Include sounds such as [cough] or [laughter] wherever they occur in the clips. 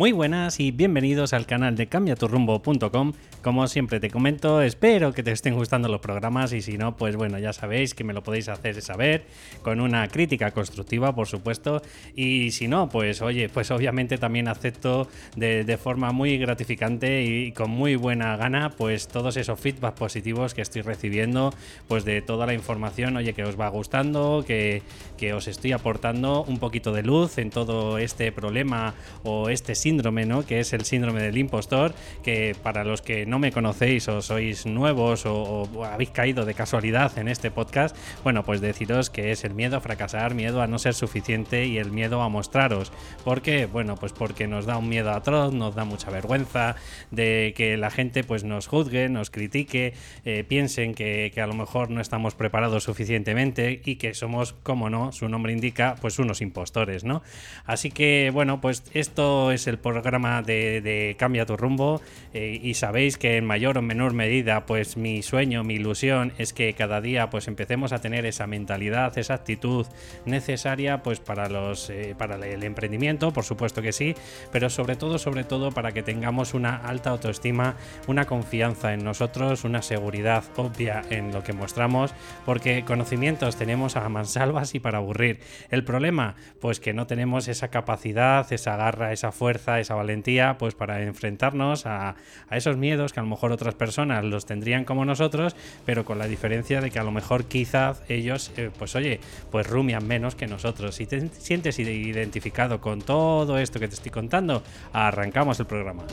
Muy buenas y bienvenidos al canal de cambiaturrumbo.com. Como siempre te comento, espero que te estén gustando los programas y si no, pues bueno, ya sabéis que me lo podéis hacer saber con una crítica constructiva, por supuesto. Y si no, pues oye, pues obviamente también acepto de, forma muy gratificante y con muy buena gana, pues todos esos feedbacks positivos que estoy recibiendo, pues de toda la información, oye, que os va gustando, que, que os estoy aportando un poquito de luz en todo este problema o este síndrome síndrome, ¿no? Que es el síndrome del impostor, que para los que no me conocéis o sois nuevos o, habéis caído de casualidad en este podcast, bueno, pues deciros que es el miedo a fracasar, miedo a no ser suficiente y el miedo a mostraros. ¿Por qué? Bueno, pues porque nos da un miedo atroz, nos da mucha vergüenza de que la gente pues nos juzgue, nos critique, eh, piensen que, que a lo mejor no estamos preparados suficientemente y que somos, como no, su nombre indica, pues unos impostores, ¿no? Así que, bueno, pues esto es el programa de, Cambia tu rumbo eh, y sabéis que en mayor o menor medida pues mi sueño, mi ilusión es que cada día pues empecemos a tener esa mentalidad, esa actitud necesaria pues para los eh, para el emprendimiento, por supuesto que sí, pero sobre todo sobre todo para que tengamos una alta autoestima, una confianza en nosotros, una seguridad obvia en lo que mostramos, porque conocimientos tenemos a mansalvas y para aburrir. El problema pues que no tenemos esa capacidad, esa garra, esa fuerza esa valentía, pues para enfrentarnos a, esos miedos que a lo mejor otras personas los tendrían como nosotros, pero con la diferencia de que a lo mejor quizás ellos, eh, pues oye, pues rumian menos que nosotros. Si te sientes identificado con todo esto que te estoy contando, arrancamos el programa.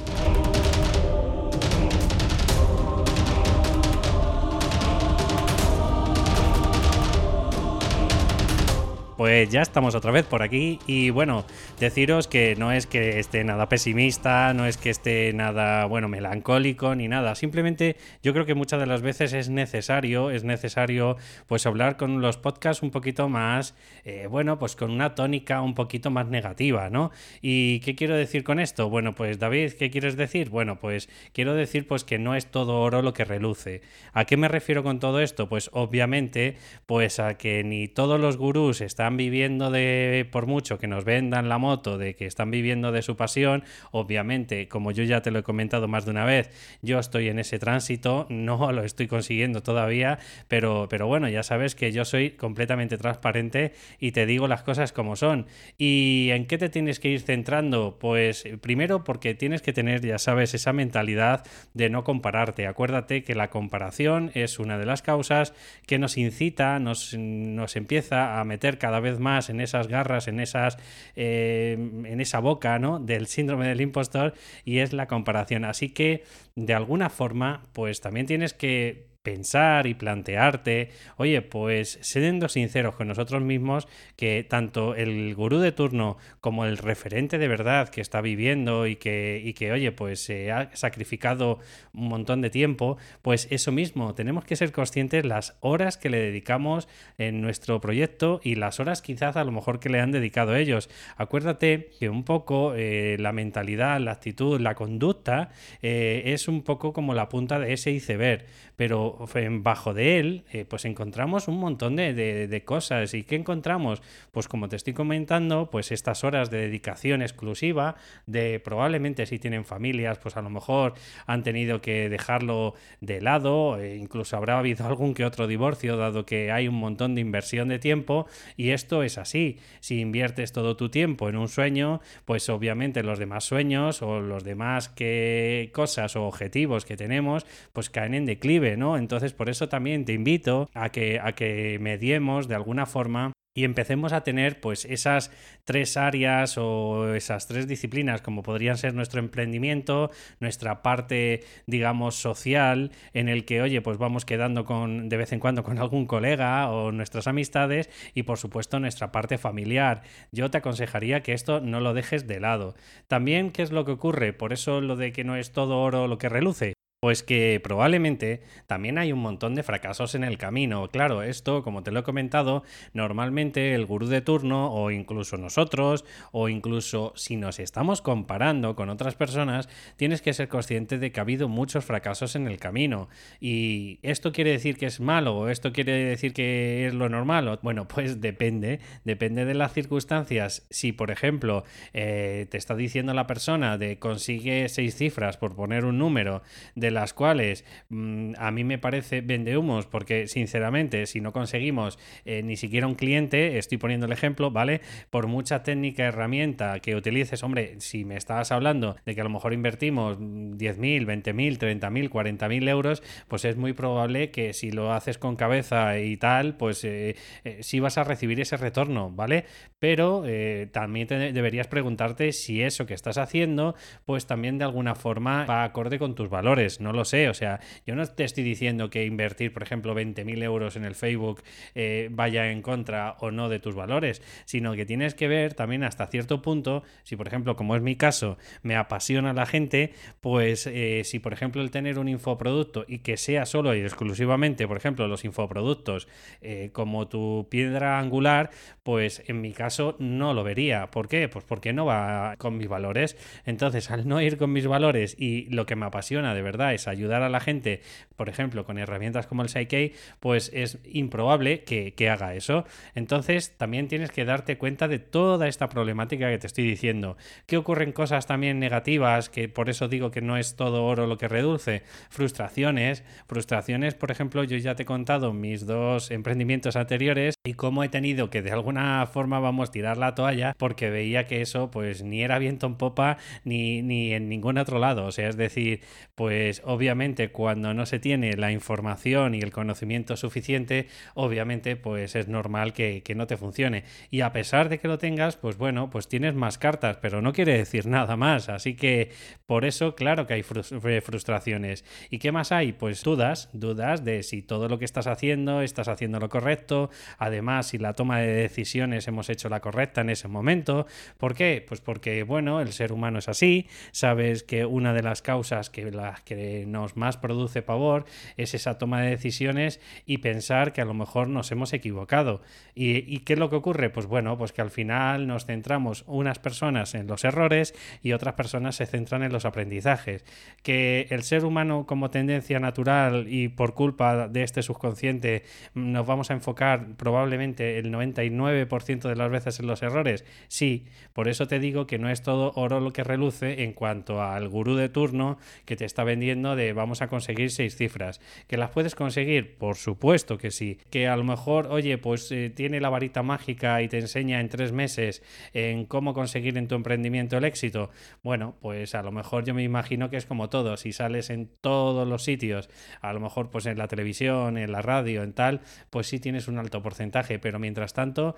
Pues ya estamos otra vez por aquí y bueno, deciros que no es que esté nada pesimista, no es que esté nada, bueno, melancólico ni nada, simplemente yo creo que muchas de las veces es necesario, es necesario pues hablar con los podcasts un poquito más, eh, bueno, pues con una tónica un poquito más negativa, ¿no? ¿Y qué quiero decir con esto? Bueno, pues David, ¿qué quieres decir? Bueno, pues quiero decir pues que no es todo oro lo que reluce. ¿A qué me refiero con todo esto? Pues obviamente pues a que ni todos los gurús están viviendo de, por mucho que nos vendan la moto, de que están viviendo de su pasión, obviamente, como yo ya te lo he comentado más de una vez, yo estoy en ese tránsito, no [laughs] lo estoy consiguiendo todavía, pero, pero bueno, ya sabes que yo soy completamente transparente y te digo las cosas como son. ¿Y en qué te tienes que ir centrando? Pues primero porque tienes que tener, ya sabes, esa mentalidad de no compararte. Acuérdate que la comparación es una de las causas que nos incita, nos, nos empieza a meter cada vez más en esas garras, en esas eh, en esa boca, ¿no? Del síndrome del impostor y es la comparación. Así que de alguna forma, pues también tienes que pensar y plantearte, oye, pues siendo sinceros con nosotros mismos, que tanto el gurú de turno como el referente de verdad que está viviendo y que, y que oye, pues se ha sacrificado un montón de tiempo, pues eso mismo, tenemos que ser conscientes las horas que le dedicamos en nuestro proyecto y las horas quizás a lo mejor que le han dedicado ellos. Acuérdate que un poco eh, la mentalidad, la actitud, la conducta eh, es un poco como la punta de ese iceberg, pero bajo de él, eh, pues encontramos un montón de, cosas. ¿Y qué encontramos? Pues como te estoy comentando, pues estas horas de dedicación exclusiva, de probablemente si tienen familias, pues a lo mejor han tenido que dejarlo de lado, e incluso habrá habido [laughs] algún que otro divorcio, dado que hay un montón de inversión de tiempo, y esto es así. Si inviertes todo tu tiempo en un sueño, pues obviamente los demás sueños o los demás que cosas o objetivos que tenemos, pues caen en declive, ¿no? Entonces, por eso también te invito a que, a que mediemos de alguna forma y empecemos a tener pues esas tres áreas o esas tres disciplinas como podrían ser nuestro emprendimiento, nuestra parte digamos social en el que oye pues vamos quedando con de vez en cuando con algún colega o nuestras amistades y por supuesto nuestra parte familiar. Yo te aconsejaría que esto no lo dejes de lado. También qué es lo que ocurre, por eso lo de que no es todo oro lo que reluce. Pues que probablemente también hay un montón de fracasos en el camino. Claro, esto, como te lo he comentado, normalmente el gurú de turno o incluso nosotros o incluso si nos estamos comparando con otras personas, tienes que ser consciente de que ha habido muchos fracasos en el camino. Y esto quiere decir que es malo o esto quiere decir que es lo normal. Bueno, pues depende, depende de las circunstancias. Si, por ejemplo, eh, te está diciendo la persona de consigue seis cifras por poner un número, de las cuales mm, a mí me parece vende humos, porque sinceramente, si no conseguimos eh, ni siquiera un cliente, estoy poniendo el ejemplo, ¿vale? Por mucha técnica, herramienta que utilices, hombre, si me estás hablando de que a lo mejor invertimos 10.000, 20.000, 30.000, 40.000 euros, pues es muy probable que si lo haces con cabeza y tal, pues eh, eh, sí vas a recibir ese retorno, ¿vale? Pero también deberías preguntarte si eso que estás haciendo, pues también de alguna forma va acorde con tus valores no lo sé. O sea, yo no te estoy diciendo que invertir, por ejemplo, 20.000 euros en el Facebook eh, vaya en contra o no de tus valores, sino que tienes que ver también hasta cierto punto, si por ejemplo, como es mi caso, me apasiona la gente, pues eh, si por ejemplo el tener un infoproducto y que sea solo y exclusivamente, por ejemplo, los infoproductos eh, como tu piedra angular, pues en mi caso no lo vería. ¿Por qué? Pues porque no va con mis valores. Entonces, al no ir con mis valores y lo que me apasiona de verdad, es ayudar a la gente, por ejemplo, con herramientas como el Psyche, pues es improbable que, haga eso. Entonces, también tienes que darte cuenta de toda esta problemática que te estoy diciendo. Que ocurren cosas también negativas, que por eso digo que no es todo oro lo que reduce. Frustraciones, frustraciones, por ejemplo, yo ya te he contado mis dos emprendimientos anteriores y cómo he tenido que de alguna forma vamos tirar la toalla porque veía que eso pues ni era viento en popa ni, ni en ningún otro lado. O sea, es decir, pues obviamente cuando no se tiene la información y el conocimiento suficiente, obviamente pues es normal que, que no te funcione. Y a pesar de que lo tengas, pues bueno, pues tienes más cartas, pero no quiere decir nada más. Así que por eso, claro que hay frustraciones. ¿Y qué más hay? Pues dudas, dudas de si todo lo que estás haciendo, estás haciendo lo correcto, además si la toma de decisiones hemos hecho la correcta en ese momento. ¿Por qué? Pues porque, bueno, el ser humano es así, sabes que una de las causas que, las que nos más produce pavor es esa toma de decisiones y pensar que a lo mejor nos hemos equivocado. ¿Y, y qué es lo que ocurre? Pues bueno, pues que al final nos centramos unas personas en los errores y otras personas se centran en los aprendizajes. Que el ser humano como tendencia natural y por culpa de este subconsciente nos vamos a enfocar probablemente el 99% de las veces en los errores, sí, por eso te digo que no es todo oro lo que reluce en cuanto al gurú de turno que te está vendiendo de vamos a conseguir seis cifras. ¿Que las puedes conseguir? Por supuesto que sí. Que a lo mejor, oye, pues eh, tiene la varita mágica y te enseña en tres meses en cómo conseguir en tu emprendimiento el éxito. Bueno, pues a lo mejor yo me imagino que es como todo. Si sales en todos los sitios, a lo mejor pues en la televisión, en la radio, en tal, pues sí tienes un alto porcentaje. Pero mientras tanto,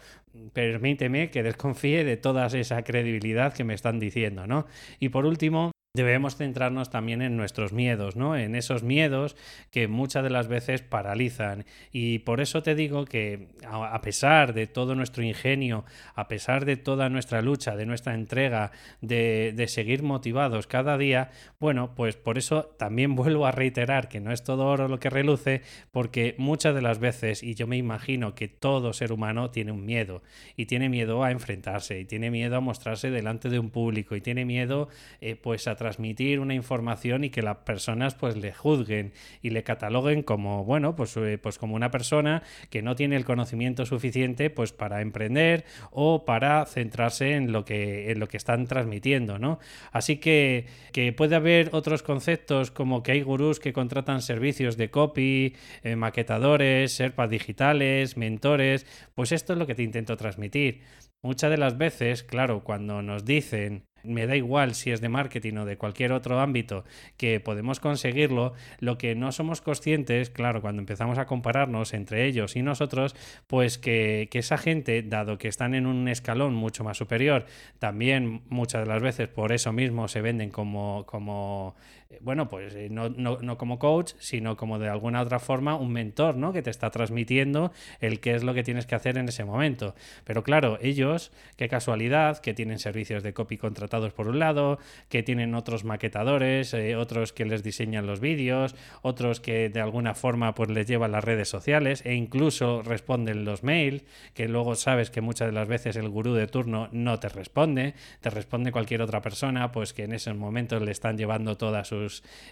permíteme que desconfíe de toda esa credibilidad que me están diciendo, ¿no? Y por último, debemos centrarnos también en nuestros miedos, ¿no? En esos miedos que muchas de las veces paralizan. Y por eso te digo que a pesar de todo nuestro ingenio, a pesar de toda nuestra lucha, de nuestra entrega, de, seguir motivados cada día, bueno, pues por eso también [laughs] vuelvo a reiterar que no es todo oro lo que reluce, porque muchas de las veces, y yo me imagino que todo ser humano tiene un miedo, y tiene miedo a enfrentarse, y tiene miedo a mostrarse delante de un público, y tiene miedo eh, pues a transmitir una información y que las personas pues le juzguen y le cataloguen como, bueno, pues, eh, pues como una persona que no tiene el conocimiento suficiente pues para emprender o para centrarse en lo que, en lo que están transmitiendo, ¿no? Así que, que puede haber otros conceptos como que hay gurús que contratan servicios de copy, eh, maquetadores, serpas digitales, mentores, pues esto es lo que te intento transmitir. Muchas de las veces, claro, cuando nos dicen me da igual si es de marketing o de cualquier otro ámbito, que podemos conseguirlo, lo que no somos conscientes, claro, cuando empezamos a compararnos entre ellos y nosotros, pues que, que esa gente, dado que están en un escalón mucho más superior, también muchas de las veces por eso mismo se venden como, como bueno, pues eh, no, no, no, como coach, sino como de alguna otra forma un mentor, ¿no? Que te está transmitiendo el qué es lo que tienes que hacer en ese momento. Pero claro, ellos, qué casualidad, que tienen servicios de copy contratados por un lado, que tienen otros maquetadores, eh, otros que les diseñan los vídeos, otros que de alguna forma pues les llevan las redes sociales e incluso responden los mails, que luego sabes que muchas de las veces el gurú de turno no te responde, te responde cualquier otra persona, pues que en esos momentos le están llevando todas sus,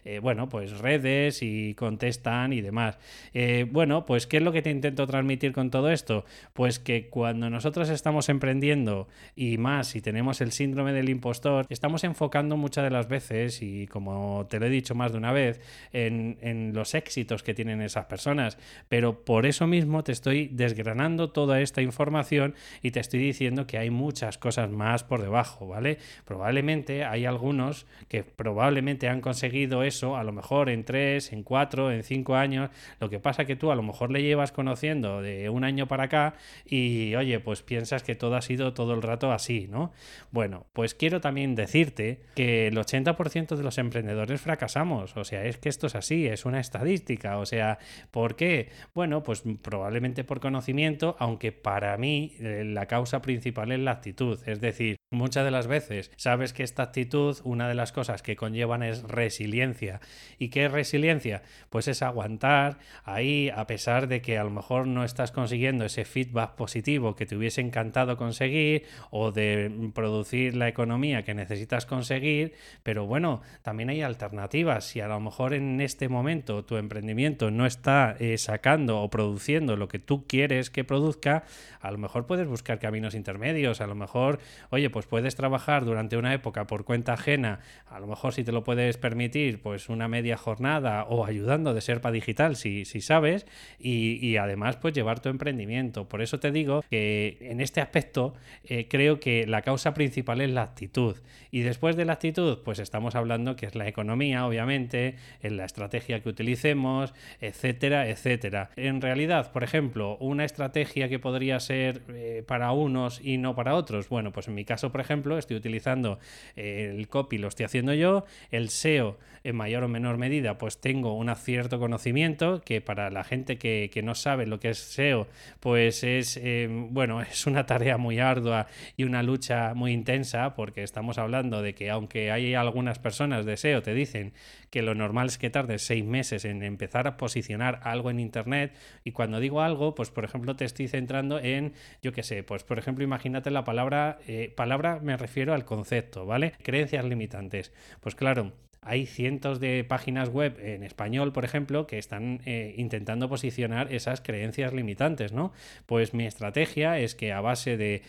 eh, bueno, pues redes y contestan y demás. Eh, bueno, pues ¿qué es lo que te intento transmitir con todo esto? Pues que cuando nosotros estamos emprendiendo y más si tenemos el síndrome del impostor, estamos enfocando muchas de las veces, y como te lo he dicho más de una vez, en, en los éxitos que tienen esas personas. Pero por eso mismo te estoy desgranando toda esta información y te estoy diciendo que hay muchas cosas más por debajo, ¿vale? Probablemente hay algunos que probablemente han conseguido eso, a lo mejor en tres, en cuatro, en cinco años. Lo que pasa que tú a lo mejor le llevas conociendo de un año para acá y, oye, pues piensas que todo ha sido todo el rato así, ¿no? Bueno, pues quiero también decirte que el 80% de los emprendedores fracasamos. O sea, es que esto es así, es una estadística. O sea, ¿por qué? Bueno, pues probablemente por conocimiento, aunque para mí eh, la causa principal es la actitud. Es decir, muchas de las veces sabes que esta actitud, una de las cosas que conllevan es resiliencia. ¿Y qué es resiliencia? Pues es aguantar ahí a pesar de que a lo mejor no estás consiguiendo ese feedback positivo que te hubiese encantado conseguir o de producir la economía que necesitas conseguir, pero bueno, también hay alternativas. Si a lo mejor en este momento tu emprendimiento no está eh, sacando o produciendo lo que tú quieres que produzca, a lo mejor puedes buscar caminos intermedios, a lo mejor, oye, pues puedes trabajar durante una época por cuenta ajena, a lo mejor si te lo puedes permitir, pues una media jornada o ayudando de Serpa Digital si, si sabes, y, además pues llevar tu emprendimiento. Por eso te digo que en este aspecto eh, creo que la causa principal es la actitud. Y después de la actitud, pues estamos hablando que es la economía, obviamente, en la estrategia que utilicemos, etcétera, etcétera. En realidad, por ejemplo, una estrategia que podría ser eh, para unos y no para otros. Bueno, pues en mi caso, por ejemplo, estoy utilizando eh, el copy, lo estoy haciendo yo, el SEO en mayor o menor medida, pues tengo un cierto conocimiento que para la gente que, no sabe lo que es SEO, pues es, eh, bueno, [laughs] es una tarea muy ardua y una lucha muy intensa porque estamos hablando de que aunque hay algunas personas de SEO te dicen que lo normal es que tardes seis meses en empezar a posicionar algo en Internet. Y cuando digo algo, pues por ejemplo te estoy centrando en, yo qué sé, pues por ejemplo imagínate la palabra, eh, palabra me refiero al concepto, ¿vale? Creencias limitantes. Pues claro, hay cientos de páginas web en español, por ejemplo, que están eh, intentando posicionar esas creencias limitantes, ¿no? Pues mi estrategia es que a base de,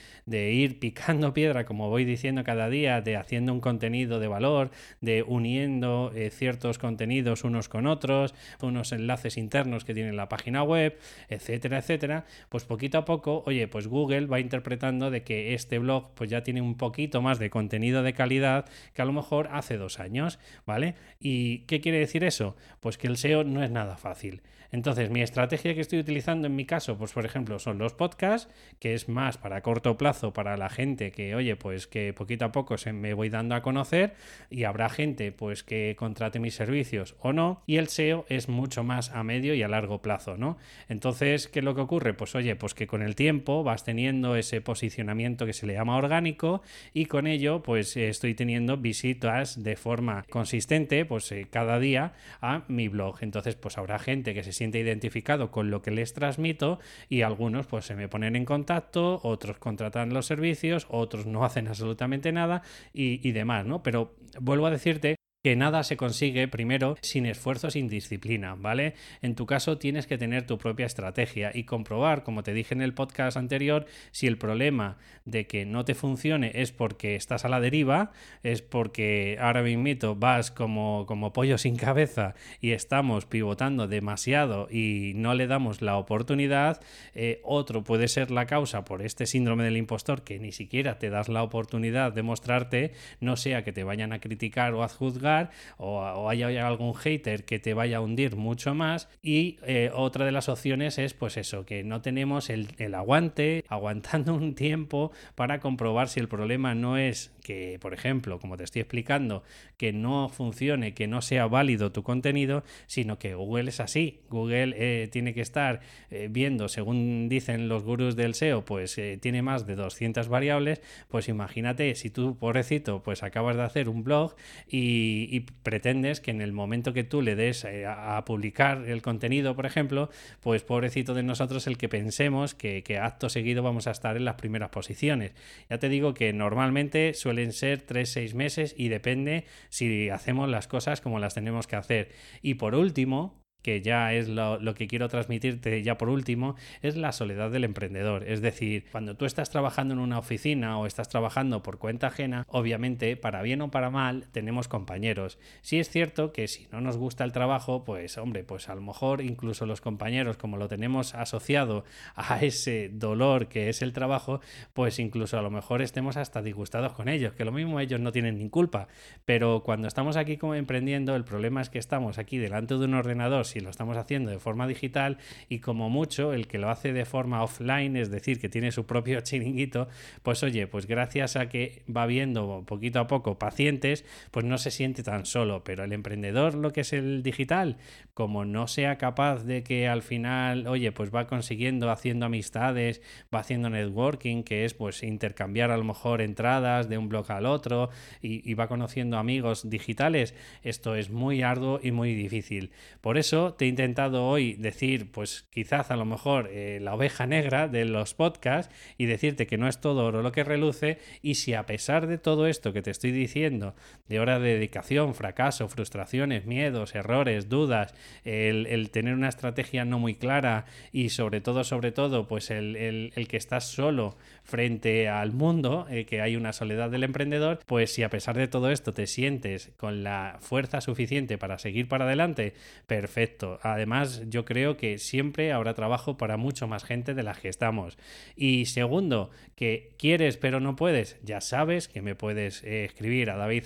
ir picando [laughs] piedra, como voy diciendo cada día, de haciendo un contenido de valor, de uniendo eh, ciertos contenidos unos con otros, unos enlaces internos que tiene la página web, etcétera, etcétera, pues poquito a poco, oye, pues Google va interpretando de que este blog pues ya tiene un poquito más de contenido de calidad que a lo mejor hace dos años ¿vale? ¿Y qué quiere decir eso? Pues que el SEO no es nada fácil. Entonces, mi estrategia que estoy utilizando en mi caso, pues por ejemplo, son los podcasts, que es más para corto plazo para la gente que, oye, pues que poquito a poco se me voy dando a conocer y habrá gente pues que contrate mis servicios o no. Y el SEO es mucho más a medio y a largo plazo, ¿no? Entonces, ¿qué es lo que ocurre? Pues oye, pues que con el tiempo vas teniendo ese posicionamiento que se le llama orgánico y con ello pues estoy teniendo visitas de forma consistente pues eh, cada día a mi blog. Entonces, pues habrá gente que se siente identificado con lo que les transmito y algunos pues se me ponen en contacto, otros contratan los servicios, otros no hacen absolutamente nada y, y demás, ¿no? Pero vuelvo a decirte que nada se consigue primero sin esfuerzo, sin disciplina, ¿vale? En tu caso tienes que tener tu propia estrategia y comprobar, como te dije en el podcast anterior, si el problema de que no te funcione es porque estás a la deriva, es porque ahora mismo vas como, como pollo sin cabeza y estamos pivotando demasiado y no le damos la oportunidad, eh, otro puede ser la causa por este síndrome del impostor que ni siquiera te das la oportunidad de mostrarte, no sea que te vayan a criticar o a juzgar, o, haya algún hater que te vaya a hundir mucho más. Y eh, otra de las opciones es pues eso, que no tenemos el, el aguante, aguantando [laughs] un tiempo para comprobar si el problema no es que, por ejemplo, como te estoy explicando, que no funcione, que no sea válido tu contenido, sino que Google es así. Google eh, tiene que estar eh, viendo, según dicen los gurús del SEO, pues eh, tiene más de 200 variables, pues imagínate si tú, pobrecito, pues acabas de hacer un blog y, pretendes que en el momento que tú le des a, publicar el contenido, por ejemplo, pues pobrecito de nosotros el que pensemos que, que acto seguido vamos a estar en las primeras posiciones. Ya te digo que normalmente suelen ser 3-6 meses y depende si hacemos las cosas como las tenemos que hacer. Y por último, que ya es lo, que quiero transmitirte ya por último, es la soledad del emprendedor. Es decir, cuando tú estás trabajando en una oficina o estás trabajando por cuenta ajena, obviamente, para bien o para mal, tenemos compañeros. Sí es cierto que si no nos gusta el trabajo, pues hombre, pues a lo mejor incluso los compañeros, como lo tenemos asociado a ese dolor que es el trabajo, pues incluso a lo mejor estemos hasta disgustados con ellos, que lo mismo ellos no tienen ni culpa. Pero cuando estamos aquí como emprendiendo, el problema es que estamos aquí delante de un ordenador, si lo estamos haciendo de forma digital y como mucho el que lo hace de forma offline, es decir, que tiene su propio [laughs] chiringuito, pues oye, pues gracias a que va viendo poquito a poco pacientes, pues no se siente tan solo, pero el emprendedor, lo que es el digital, como no sea capaz de que al final, oye, pues va consiguiendo haciendo amistades, va haciendo networking, que es pues intercambiar a lo mejor entradas de un blog al otro y, y va conociendo amigos digitales, esto es muy arduo y muy difícil. Por eso te he intentado hoy decir, pues quizás a lo mejor eh, la oveja negra de los podcasts y decirte que no es todo oro lo que reluce y si a pesar de todo esto que te estoy diciendo, de hora de dedicación, fracaso, frustraciones, miedos, errores, dudas, el, tener una estrategia no muy clara y sobre todo, sobre todo, pues el, que estás solo frente al mundo, eh, que hay una soledad del emprendedor, pues si a pesar de todo esto te sientes con la fuerza suficiente para seguir para adelante, perfecto Además, yo creo que siempre habrá trabajo para mucho más gente de la que estamos. Y segundo, que quieres pero no puedes, ya sabes que me puedes eh, escribir a david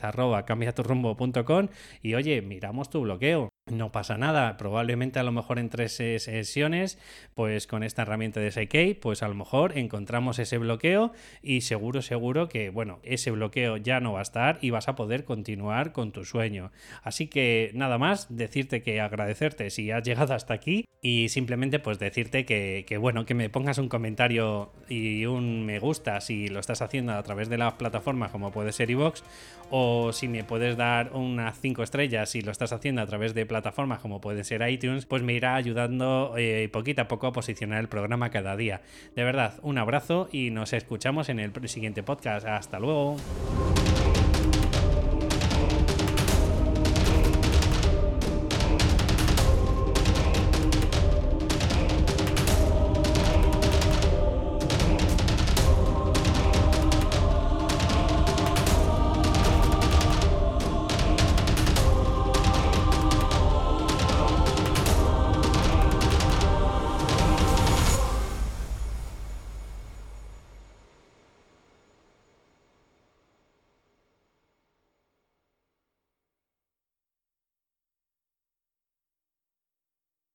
y oye, miramos tu bloqueo. No pasa nada, probablemente a lo mejor en tres sesiones, pues con esta herramienta de SIK, pues a lo mejor encontramos ese bloqueo y seguro, seguro que, bueno, ese bloqueo ya no va a estar y vas a poder continuar con tu sueño. Así que nada más, decirte que agradecerte si has llegado hasta aquí y simplemente pues decirte que, que bueno, que me pongas un comentario y un me gusta si lo estás haciendo a través de las plataformas como puede ser iVoox o si me puedes dar unas 5 estrellas si lo estás haciendo a través de plataformas como puede ser iTunes, pues me irá ayudando eh, poquito a poco a posicionar el programa cada día. De verdad, un abrazo y nos escuchamos en el siguiente podcast. Hasta luego.